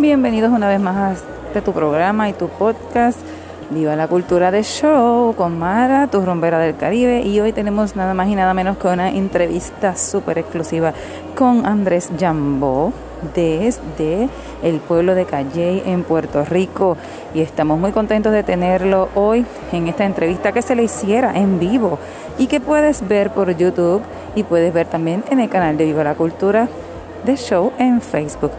Bienvenidos una vez más a este tu programa y tu podcast. Viva la cultura de show con Mara, tu rombera del Caribe. Y hoy tenemos nada más y nada menos que una entrevista súper exclusiva con Andrés Jambó desde el pueblo de Calley en Puerto Rico. Y estamos muy contentos de tenerlo hoy en esta entrevista que se le hiciera en vivo y que puedes ver por YouTube y puedes ver también en el canal de Viva la Cultura de Show en Facebook.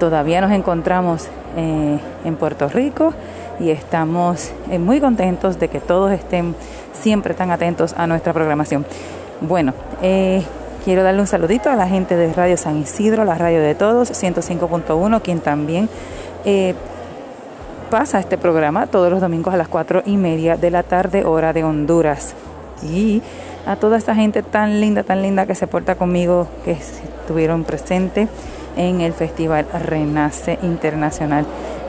Todavía nos encontramos eh, en Puerto Rico y estamos eh, muy contentos de que todos estén siempre tan atentos a nuestra programación. Bueno, eh, quiero darle un saludito a la gente de Radio San Isidro, la radio de todos, 105.1, quien también pasa este programa todos los domingos a las 4 y media de la tarde, hora de Honduras. Y a toda esta gente tan linda, tan linda que se porta conmigo, que estuvieron presentes en el Festival Renace Internacional.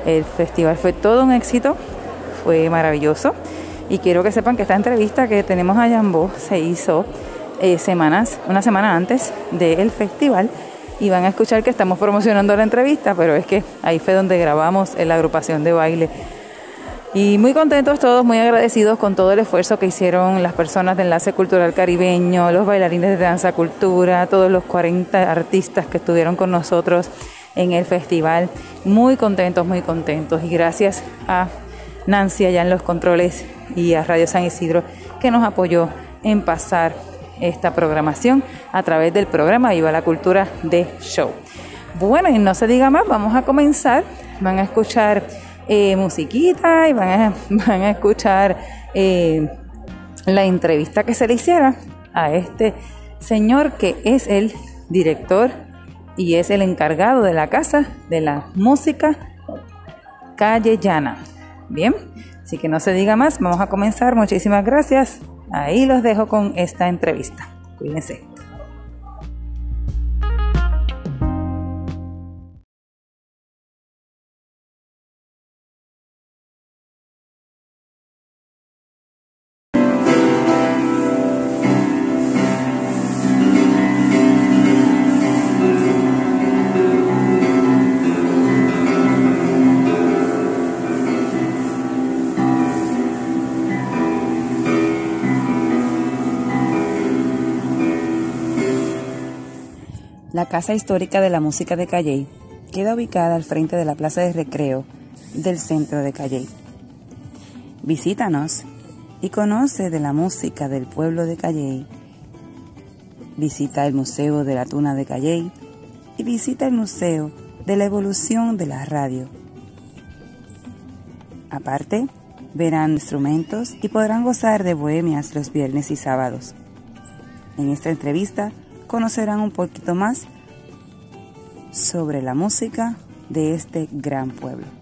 El festival fue todo un éxito, fue maravilloso. Y quiero que sepan que esta entrevista que tenemos a Yambo se hizo eh, semanas, una semana antes del festival. Y van a escuchar que estamos promocionando la entrevista, pero es que ahí fue donde grabamos en la agrupación de baile y muy contentos todos, muy agradecidos con todo el esfuerzo que hicieron las personas de Enlace Cultural Caribeño, los bailarines de Danza Cultura, todos los 40 artistas que estuvieron con nosotros en el festival. Muy contentos, muy contentos. Y gracias a Nancy allá en los controles y a Radio San Isidro que nos apoyó en pasar esta programación a través del programa Viva la Cultura de Show. Bueno, y no se diga más, vamos a comenzar. Van a escuchar eh, musiquita y van a, van a escuchar eh, la entrevista que se le hiciera a este señor que es el director y es el encargado de la casa de la música Calle Llana. Bien, así que no se diga más, vamos a comenzar. Muchísimas gracias. Ahí los dejo con esta entrevista. Cuídense. Casa Histórica de la Música de Calley queda ubicada al frente de la Plaza de Recreo del centro de Calley. Visítanos y conoce de la música del pueblo de Calley. Visita el Museo de la Tuna de Calley y visita el Museo de la Evolución de la Radio. Aparte, verán instrumentos y podrán gozar de bohemias los viernes y sábados. En esta entrevista conocerán un poquito más sobre la música de este gran pueblo.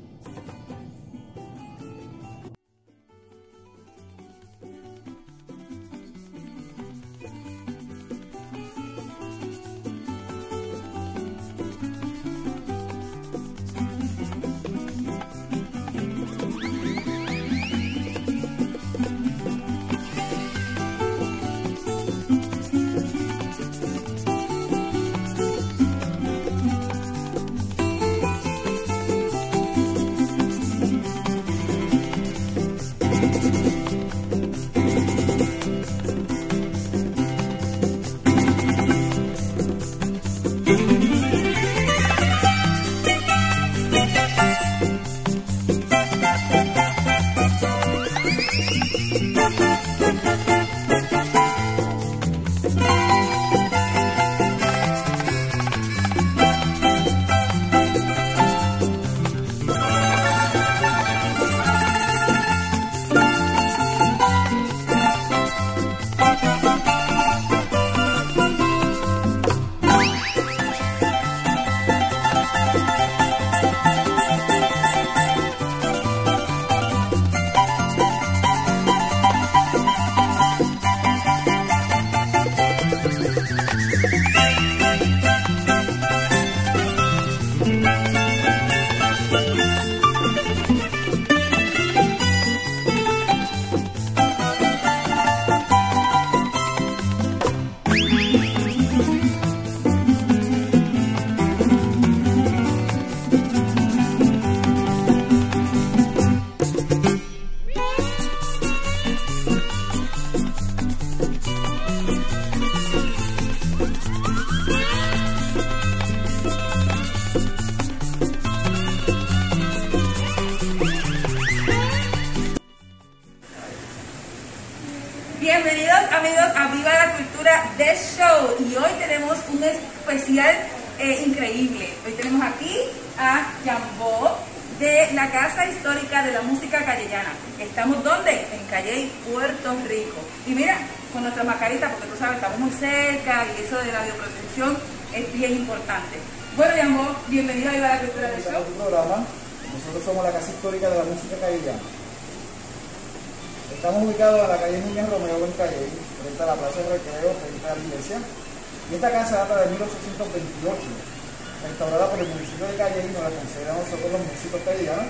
Nuestra mascarita, porque tú sabes, estamos muy cerca y eso de la bioprotección es bien importante. Bueno, Jambó, bienvenido a Viva la Cultura del Show. programa. Nosotros somos la Casa Histórica de la Música Callellana. Estamos ubicados en la calle Núñez Romeo en Calle, frente a la Plaza de Recreo, frente a la iglesia. Y esta casa data de 1828, restaurada por el municipio de Calle y nos la concedemos nosotros los músicos callejanos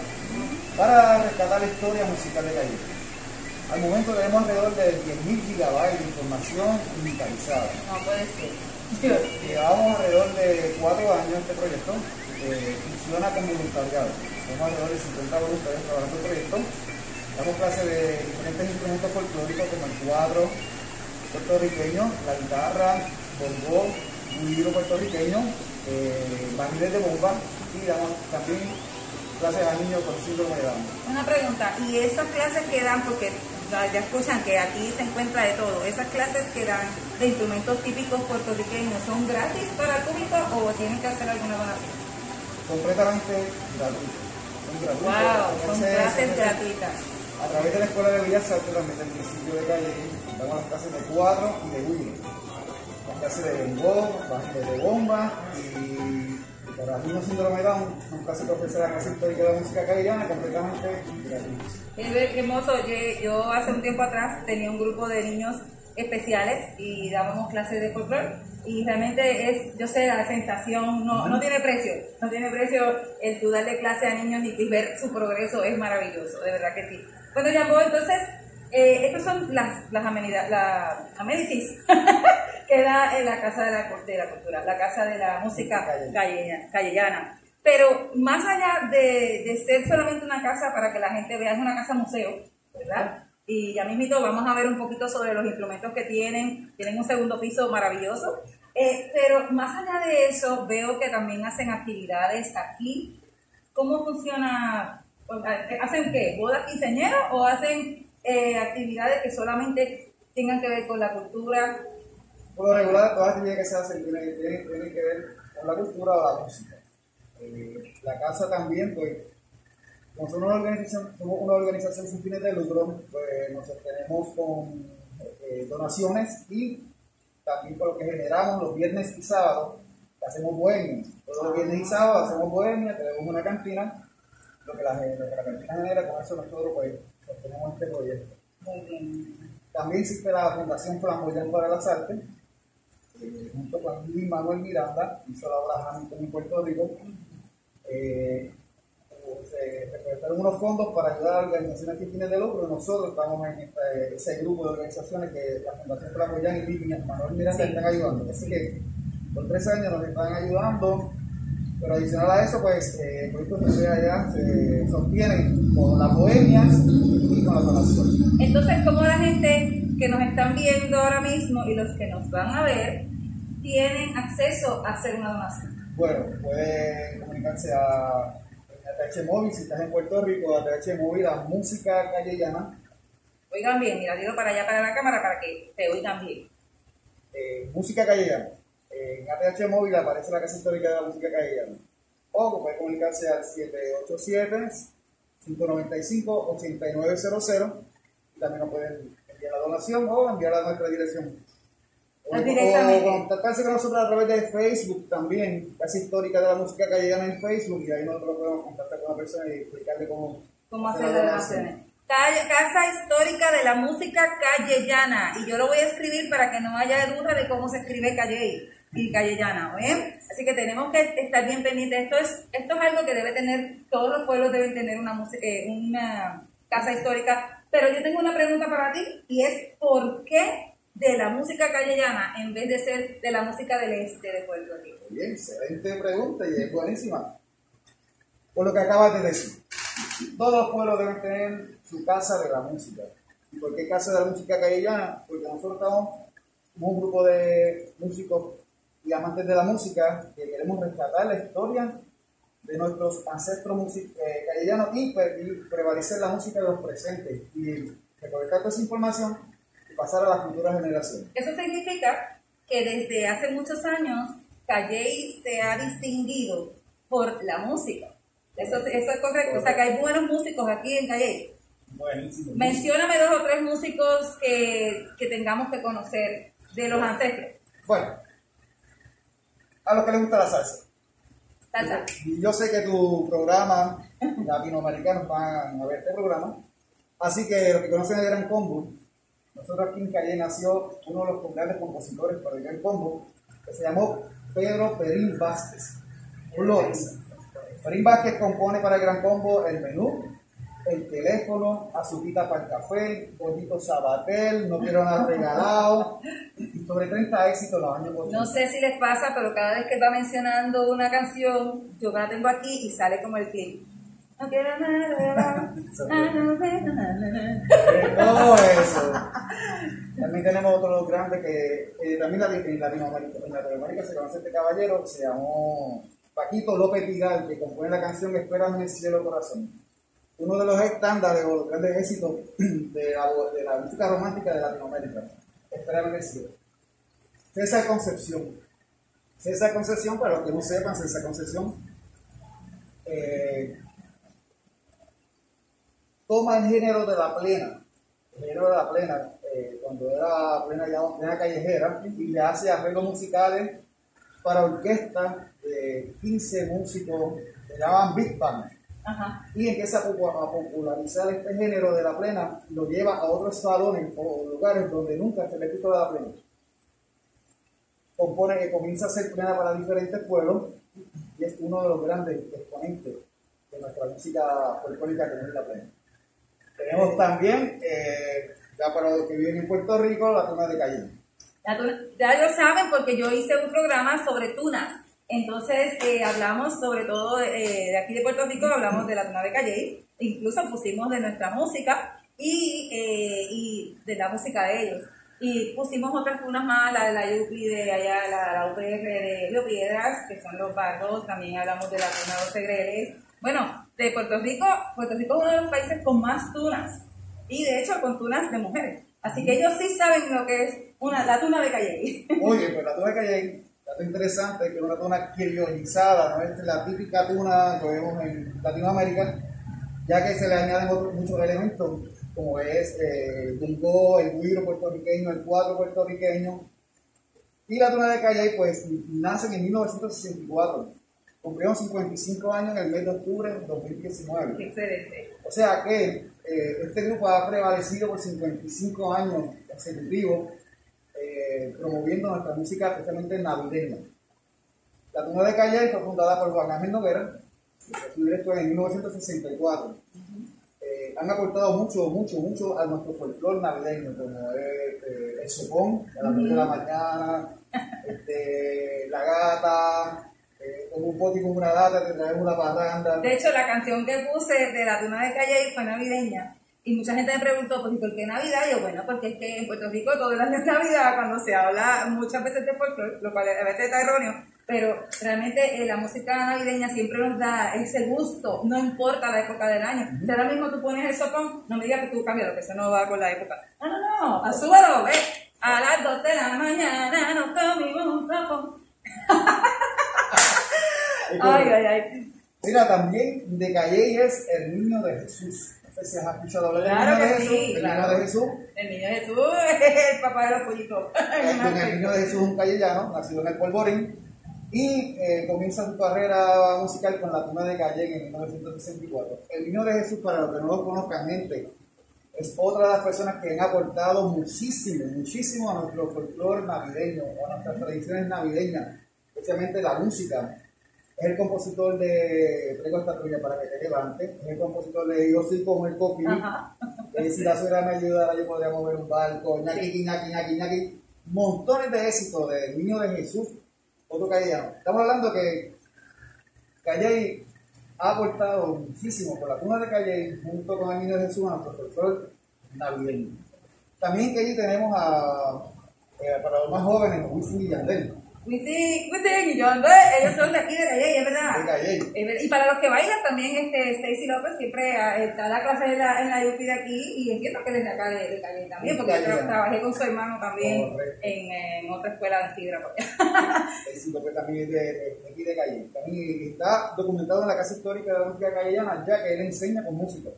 para rescatar la historia musical de Calle. Al momento tenemos alrededor de 10.000 gigabytes de información digitalizada. No puede ser. Llevamos alrededor de cuatro años este proyecto, eh, funciona como voluntariado. Tenemos alrededor de 50 voluntarios trabajando en el proyecto Damos clases de diferentes instrumentos folclóricos como el cuadro puertorriqueño, la guitarra, bongo, un libro puertorriqueño, eh, de bomba y damos también clases a niños con síndrome de Down. Una pregunta, ¿y esas clases que dan, porque ya escuchan que aquí se encuentra de todo, esas clases que dan de instrumentos típicos puertorriqueños son gratis para el público o tienen que hacer alguna donación? Completamente gratuitas. Son gratuitas. Wow, son clases gratuitas. A través de la Escuela de Bellas Artes también del municipio de Calle, damos las clases de cuadro y de huilo. Las clases de bongó, las de bomba y para niños síndrome de Down son clases que ofrece la Histórica de la Música completamente gratuitas. Qué hermoso, yo, yo hace un tiempo atrás tenía un grupo de niños especiales y dábamos clases de folclore y realmente es, yo sé, la sensación no, no tiene precio, no tiene precio el tú darle clase a niños y ver su progreso es maravilloso, de verdad que sí. Bueno, llamó entonces, eh, estas son las, las amenidades, la amenities que da en la Casa de la, de la Cultura, la Casa de la Música Callellana. Pero más allá de, de ser solamente una casa para que la gente vea, es una casa museo, ¿verdad? Y ya mismito vamos a ver un poquito sobre los instrumentos que tienen. Tienen un segundo piso maravilloso. Eh, pero más allá de eso, veo que también hacen actividades aquí. ¿Cómo funciona? ¿Hacen qué? ¿Bodas quinceañeras o hacen eh, actividades que solamente tengan que ver con la cultura? Por lo regular, todas las actividades que se hacen tienen, que ver con la cultura o la música. Eh, la casa también, pues, como somos una organización, somos una organización sin fines de lucro, pues nos sostenemos con eh, donaciones y también con lo que generamos los viernes y sábados, hacemos bohemias. Todos los viernes y sábados hacemos bohemias, tenemos una cantina, lo que la, lo que la cantina genera, con eso nosotros pues sostenemos este proyecto. También existe la Fundación Flamboyant para las Artes, eh, junto con Luis Manuel Miranda, hizo la obra Hamilton en Puerto Rico. Eh, se recolectaron unos fondos para ayudar a organizaciones que tienen de lucro. Nosotros estamos en este, ese grupo de organizaciones que la Fundación Flamoyán y Vivian Manuel Miranda están ayudando. Así que por tres años nos están ayudando. Pero adicional a eso, pues eh, el proyecto se, allá, se sostienen con las bohemias y con las donaciones. Entonces, ¿cómo la gente que nos están viendo ahora mismo y los que nos van a ver tienen acceso a hacer una donación? Bueno, pueden comunicarse a ATH Móvil, si estás en Puerto Rico, ATH Móvil, la música callejana. Oigan bien, mira, digo para allá para la cámara para que te oigan bien. Eh, música callejana. En ATH Móvil aparece la Casa Histórica de la Música Callejana. O puede comunicarse al 787-595-8900 y también nos pueden enviar la donación o enviarla a nuestra dirección o, contactarse con nosotros a través de Facebook también, Casa Histórica de la Música Callejana en Facebook, y ahí nosotros podemos contactar con la persona y explicarle cómo, cómo hacer las donaciones. Casa Histórica de la Música Callellana. Y yo lo voy a escribir para que no haya duda de cómo se escribe Calle y Callellana. Así que tenemos que estar bien pendientes. Esto es, esto es algo que debe tener, todos los pueblos deben tener una, eh, una casa histórica. Pero yo tengo una pregunta para ti y es ¿por qué de la música callejana en vez de ser de la música del este de Puerto Rico? Bien, excelente pregunta y es buenísima. Por lo que acabas de decir, todos los pueblos deben tener su casa de la música. ¿Y por qué casa de la música callejana? Porque nosotros estamos un grupo de músicos y amantes de la música que queremos rescatar la historia de nuestros ancestros eh, cayellanos y, prevalecer la música de los presentes y recolectar toda esa información pasar a las futuras generaciones. Eso significa que desde hace muchos años Calley se ha distinguido por la música. Eso, eso es correcto. O sea, que hay buenos músicos aquí en Calley. Buenísimo. Mencióname dos o tres músicos que, que tengamos que conocer de los ancestros. Bueno, a los que les gusta la salsa. Salsa. Y Yo sé que tu programa, latinoamericanos van a ver este programa, así que los que conocen el Gran Combo, nosotros aquí en Calle nació uno de los grandes compositores para el Gran Combo, que se llamó Pedro Perín Vázquez. Flores. Perín Vázquez compone para el Gran Combo el menú, el teléfono, azuquita para el café, Gordito Sabatel, No Quiero Nada Regalado, y sobre 30 éxitos los años 80. No sé si les pasa, pero cada vez que va mencionando una canción, yo la tengo aquí y sale como el clip. No quiero todo eso. También tenemos otro grande que eh, también en Latinoamérica, en Latinoamérica se conoce este caballero, se llamó Paquito López Vidal, que compone la canción Espérame en el cielo corazón. Uno de los estándares o los grandes éxitos de la, música romántica de Latinoamérica. Espérame en el cielo. César Concepción. César Concepción, para los que no sepan, César Concepción eh, toma el género de la plena, el género de la plena, eh, cuando era plena, ya, plena callejera, y le hace arreglos musicales para orquesta de 15 músicos que llaman Big Band. Ajá. Y empieza a popularizar este género de la plena, lo lleva a otros salones o lugares donde nunca se le escuchó la plena. Compone que comienza a hacer plena para diferentes pueblos y es uno de los grandes exponentes de nuestra música folclórica que es la plena. Tenemos también, eh, ya para los que viven en Puerto Rico, la tuna de Calle. Ya, tú- ya lo saben porque yo hice un programa sobre tunas. Entonces eh, hablamos sobre todo eh, de aquí de Puerto Rico, hablamos de la tuna de Calle, incluso pusimos de nuestra música y, eh, y de la música de ellos. Y pusimos otras tunas más, la de la Yupi de allá, la, la UPR de Río Piedras, que son los bardos, también hablamos de la tuna de los segreles. Bueno, de Puerto Rico, Puerto Rico es uno de los países con más tunas y de hecho con tunas de mujeres. Así que ellos sí saben lo que es una, la tuna de Calle. Oye, pues la tuna de Calle, dato interesante, que es una tuna criollizada, no es la típica tuna que vemos en Latinoamérica, ya que se le añaden otros, muchos elementos, como es eh, el bongo, el guiro puertorriqueño, el cuatro puertorriqueño. Y la tuna de Calle, pues, nace en 1964. Cumplieron 55 años en el mes de octubre de 2019. Excelente. O sea que eh, este grupo ha prevalecido por 55 años consecutivos, eh, promoviendo nuestra música especialmente navideña. La Tuna de Calle fue fundada por Juan Ángel Noguera, su directo en 1964. Eh, han aportado mucho, mucho, mucho a nuestro folclore navideño, como es eh, el sopón, a las 2 de la mañana, este, la gata, con una gata, te una parranda. De hecho, la canción que puse de la tuna de Calle fue navideña. Y mucha gente me preguntó, pues, ¿y por qué Navidad? Y yo, bueno, porque es que en Puerto Rico todo el año es Navidad, cuando se habla muchas veces de folclore, lo cual a veces está erróneo, pero realmente eh, la música navideña siempre nos da ese gusto, no importa la época del año. Si ahora mismo tú pones el sopón, no me digas que tú cambias, que eso no va con la época. No, no, no, asúbalo, ve. A las 2 de la mañana nos comimos un sopón. Ay, ay, ay. Mira, también de Calle es el niño de Jesús. No sé si has escuchado hablar del Claro niño de Jesús. sí, el claro. niño de Jesús. El niño Jesús es el papá de los pollitos. El niño de Jesús, un callellano, nacido en el Polvorín. Y eh, comienza su carrera musical con la tuna de Calle en 1964. El niño de Jesús, para los que no lo conozcan, gente, es otra de las personas que han aportado muchísimo, muchísimo a nuestro folclore navideño, a nuestras tradiciones navideñas, especialmente la música. Es el compositor de Traigo esta tuya para que te levantes, es el compositor de Yo soy como el copi, eh, si la suegra me ayudara yo podría mover un barco, ñaqui, ñaqui, ñaqui, ñaqui, montones de éxitos del niño de Jesús, otro callejano. Estamos hablando que Calle ha aportado muchísimo por la cuna de Calle junto con el niño de Jesús a folclore navideño. También que allí tenemos a, eh, para los más jóvenes, Wisin y Yandel. Wisin, Wisin, y yo, ellos son de aquí de Calle, es verdad. De Calle. Es verdad. Y para los que bailan también, este, Stacy López siempre ah, está la clase en la, en la UPI de aquí y entiendo que desde acá de, de Calle también, porque yo tra- trabajé con su hermano también en, en otra escuela de Sidra. El sitio que también es de, aquí de Calle. También está documentado en la Casa Histórica de la Música Callellana, ya que él enseña con música.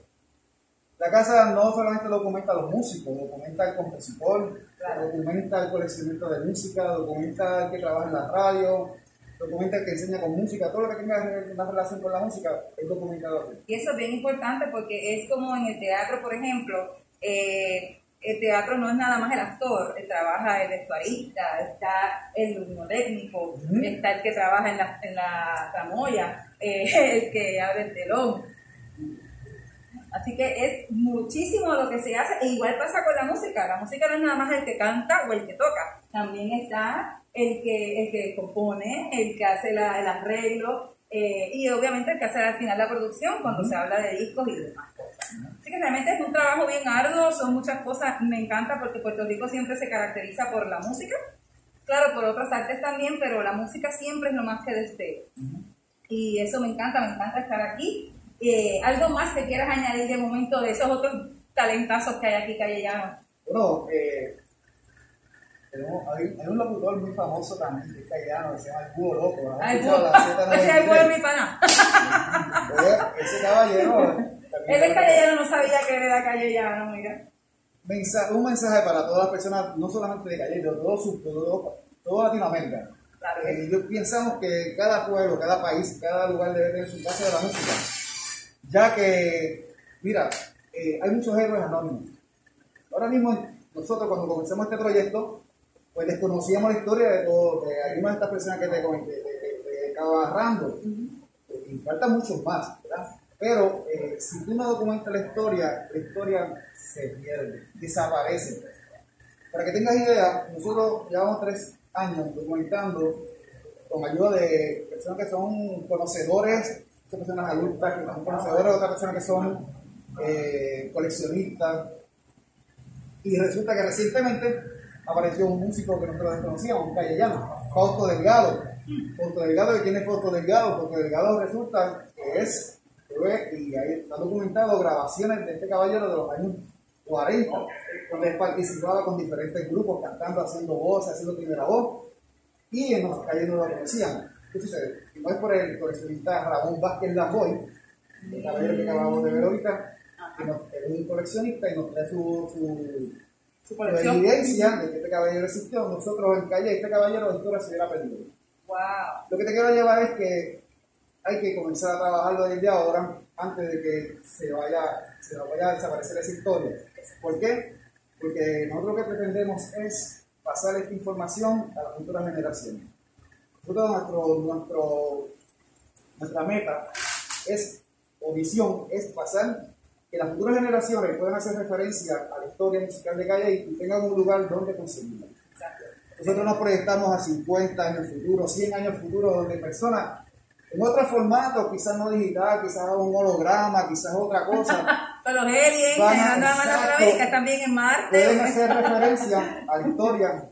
La casa no solamente documenta a los músicos, documenta al compositor, Claro. documenta al coleccionista de música, documenta al que trabaja en la radio, documenta al que enseña con música, todo lo que tenga una relación con la música es documentado. Y eso es bien importante porque es como en el teatro, por ejemplo, eh, el teatro no es nada más el actor, él trabaja el vestuarista, está el luminotécnico, está el que trabaja en la, en la tramoya, eh, el que abre el telón. Así que es muchísimo lo que se hace, e igual pasa con la música. La música no es nada más el que canta o el que toca, también está el que, el que compone, el que hace la- el arreglo eh, y obviamente el que hace al final la producción cuando se habla de discos y demás cosas. Así que realmente es un trabajo bien arduo, son muchas cosas, me encanta porque Puerto Rico siempre se caracteriza por la música, claro, por otras artes también, pero la música siempre es lo más que despega. Y eso me encanta, me encanta estar aquí. Eh, ¿Algo más que quieras añadir de momento de esos otros talentazos que hay aquí, Callellano? Bueno, eh, tenemos- hay, hay un locutor muy famoso también, que es callejano, que se llama El Búho Loco. ¿no? Ay, ¿Has escuchado la ese es el Z93? buen mi pana. Eh, Ese caballero. también Él es callellano, no sabía que era callellano, mira. Un mensaje para todas las personas, no solamente de Calle, de todo, su, todo, toda Latinoamérica. Claro Eh, yo pensamos que cada pueblo, cada país, cada lugar debe tener su casa de la música. Ya que, mira, eh, hay muchos héroes anónimos. Ahora mismo, nosotros cuando comenzamos este proyecto, pues desconocíamos la historia de, todo, de algunas de estas personas que te comenté, de, de, de, de Cabo Arrando. Y faltan muchos más, ¿verdad? Pero eh, si tú no documentas la historia, la historia se pierde, desaparece. Para que tengas idea, nosotros llevamos tres años documentando con ayuda de personas que son conocedores, son personas adultas que son conocedores, otras personas que son eh, coleccionistas. Y resulta que recientemente apareció un músico que nosotros desconocíamos, un callellano, Fausto Delgado. Fausto Delgado, ¿de quién es Fausto Delgado? Fausto Delgado resulta que es, y ahí está documentado grabaciones de este caballero de los años 40, donde participaba con diferentes grupos, cantando, haciendo voz, haciendo primera voz, y en los calles no lo conocían. ¿Qué sucede? Y no es por el coleccionista Ramón Vázquez Lajoy, el caballero que acabamos de ver ahorita, que nos- es un coleccionista y nos trae su, su, Su su colección. evidencia de que este caballero existió. Nosotros en calle, este caballero de se hubiera perdido. Wow. Lo que te quiero llevar es que hay que comenzar a trabajarlo desde ahora antes de que se vaya, se vaya a desaparecer esa historia. ¿Por qué? Porque nosotros lo que pretendemos es pasar esta información a las futuras generaciones. Nosotros, nuestro, nuestro, nuestra meta es, o visión, es pasar que las futuras generaciones puedan hacer referencia a la historia musical de Calle y tengan un lugar donde conseguirla. Nosotros nos proyectamos a 50 años futuro, 100 años futuro, donde personas en otro formato, quizás no digital, quizás un holograma, quizás otra cosa, Con los aliens, Van a- llegando a exacto. América, también en Marte. pueden hacer referencia a la historia.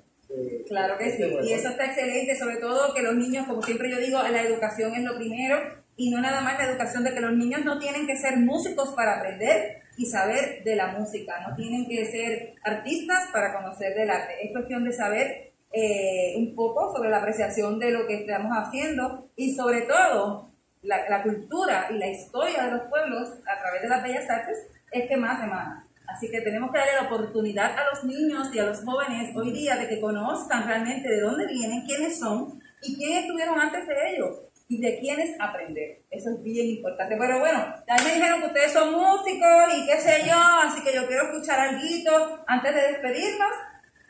Claro que sí, este pueblo. y eso está excelente, sobre todo que los niños, como siempre yo digo, la educación es lo primero y no nada más la educación de que los niños no tienen que ser músicos para aprender y saber de la música, no tienen que ser artistas para conocer del arte, es cuestión de saber eh, un poco sobre la apreciación de lo que estamos haciendo y sobre todo la, la cultura y la historia de los pueblos a través de las bellas artes es que más emana. Así que tenemos que darle la oportunidad a los niños y a los jóvenes hoy día de que conozcan realmente de dónde vienen, quiénes son y quiénes estuvieron antes de ellos y de quiénes aprender. Eso es bien importante. Pero bueno, también me dijeron que ustedes son músicos y qué sé yo, así que yo quiero escuchar algo antes de despedirnos.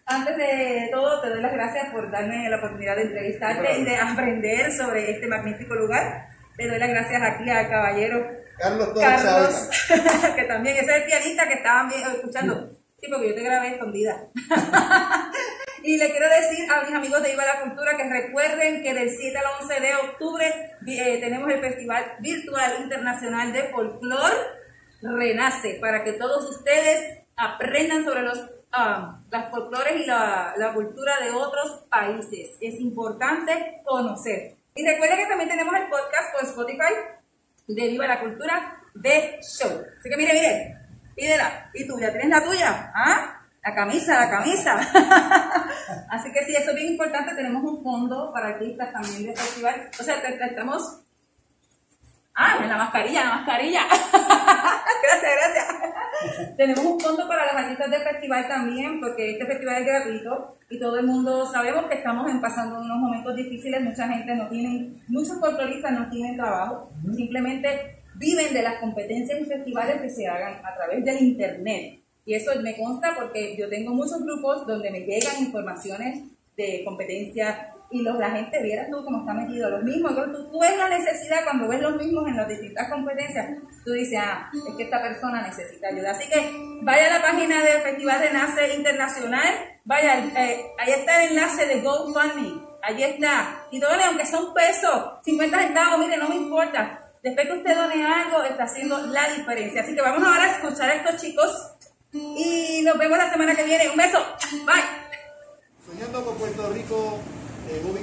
Antes de todo, te doy las gracias por darme la oportunidad de entrevistarte y de aprender sobre este magnífico lugar. Le doy las gracias aquí al caballero Carlos Torres Carlos, que también ese es el pianista que estaban vi- escuchando. Sí, porque yo te grabé escondida. y le quiero decir a mis amigos de Viva la Cultura que recuerden que del 7 al 11 de octubre eh, tenemos el Festival Virtual Internacional de Folclor Renace, para que todos ustedes aprendan sobre los um, las folclores y la, la cultura de otros países. Es importante conocer. Y recuerden que también tenemos el podcast por Spotify de Viva la Cultura de Show. Así que mire, mire, pídela. ¿Y tú ya tienes la tuya? ¿Ah? La camisa, la camisa. Así que sí, eso es bien importante. Tenemos un fondo para artistas también de festival. O sea, estamos... Ah, la mascarilla, la mascarilla. gracias, gracias. Tenemos un fondo para los artistas del festival también, porque este festival es gratuito y todo el mundo sabemos que estamos pasando unos momentos difíciles. Mucha gente no tiene, muchos folcloristas no tienen trabajo. Simplemente viven de las competencias y festivales que se hagan a través del internet. Y eso me consta porque yo tengo muchos grupos donde me llegan informaciones de competencia y los, la gente viera tú cómo está metido los mismos. Entonces tú, ves la necesidad cuando ves los mismos en las distintas competencias, tú dices, ah, es que esta persona necesita ayuda. Así que vaya a la página del Festival de Nace Internacional, vaya, eh, ahí está el enlace de GoFundMe, ahí está. Y done, aunque sea un peso, 50 centavos, mire, no me importa. Después que usted done algo, está haciendo la diferencia. Así que vamos ahora a escuchar a estos chicos y nos vemos la semana que viene. Un beso. Bye. Soñando con Puerto Rico, eh,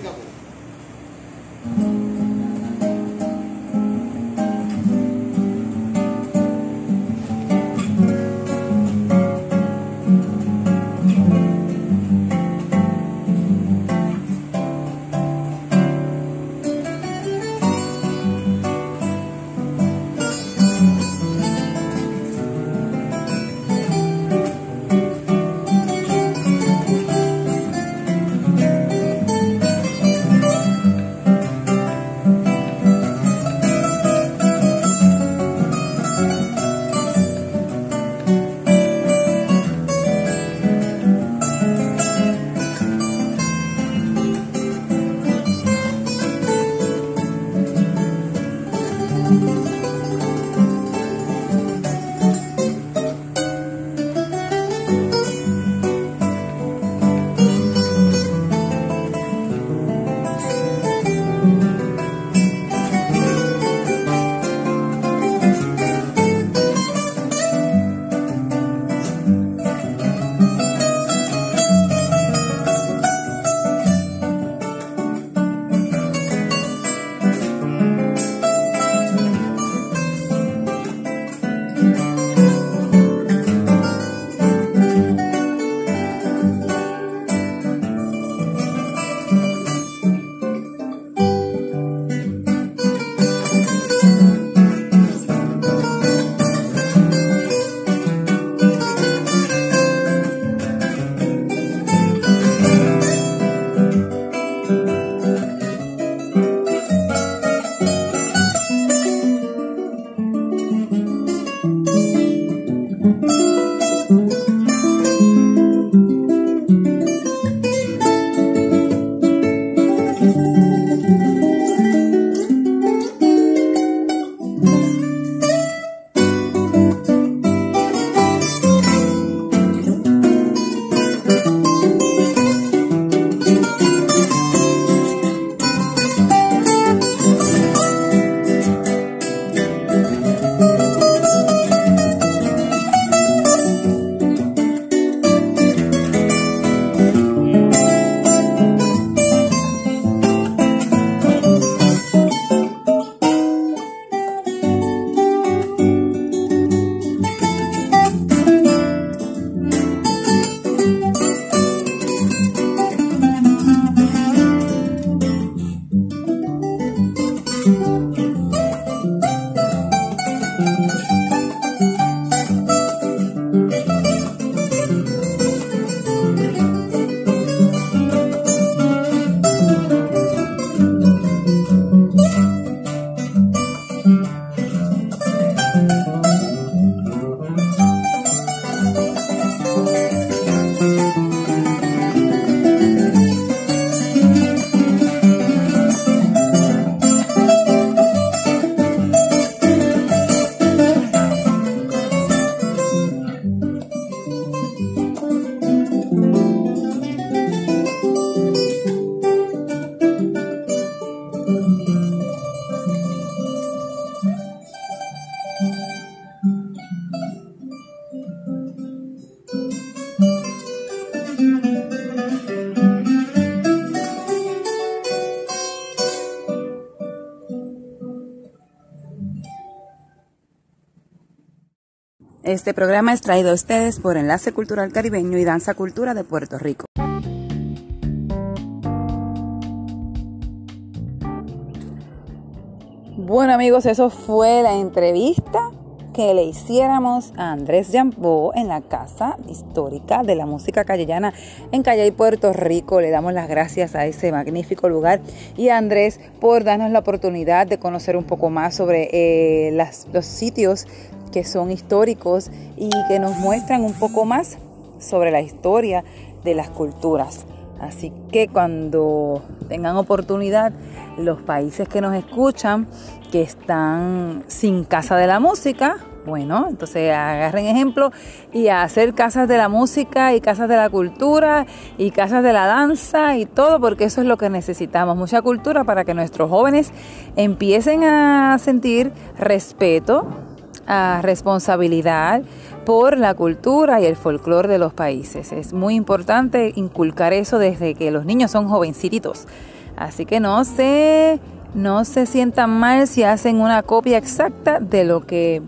Este programa es traído a ustedes por Enlace Cultural Caribeño y Danza Cultura de Puerto Rico. Bueno amigos, eso fue la entrevista que le hiciéramos a Andrés Jambó en la Casa Histórica de la Música Callellana en Calle Puerto Rico. Le damos las gracias a ese magnífico lugar y a Andrés por darnos la oportunidad de conocer un poco más sobre eh, los sitios que son históricos y que nos muestran un poco más sobre la historia de las culturas. Así que cuando tengan oportunidad, los países que nos escuchan, que están sin casa de la música, bueno, entonces agarren ejemplo y a hacer casas de la música y casas de la cultura y casas de la danza y todo, porque eso es lo que necesitamos, mucha cultura para que nuestros jóvenes empiecen a sentir respeto, responsabilidad por la cultura y el folclore de los países. Es muy importante inculcar eso desde que los niños son jovencitos. Así que no se, no se sientan mal si hacen una copia exacta de lo que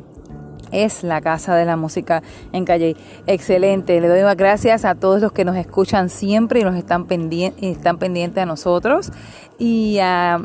es la Casa de la Música en Calle. Excelente, le doy las gracias a todos los que nos escuchan siempre y nos están, pendientes están pendientes a nosotros y a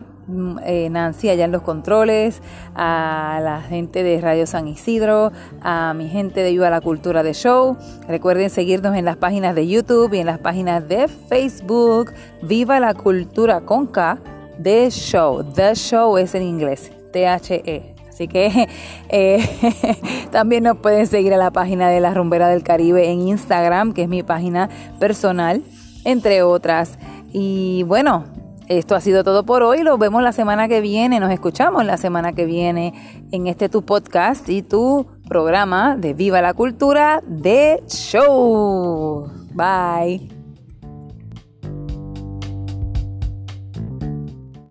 eh, Nancy allá en los controles, a la gente de Radio San Isidro, a mi gente de Viva la Cultura de Show. Recuerden seguirnos en las páginas de YouTube y en las páginas de Facebook. Viva la Cultura con K de Show. The Show es en inglés, T-H-E. Así que eh, también nos pueden seguir a la página de la Rumbera del Caribe en Instagram, que es mi página personal, entre otras. Y bueno, esto ha sido todo por hoy. Nos vemos la semana que viene, nos escuchamos la semana que viene en este tu podcast y tu programa de Viva la Cultura de Show. Bye.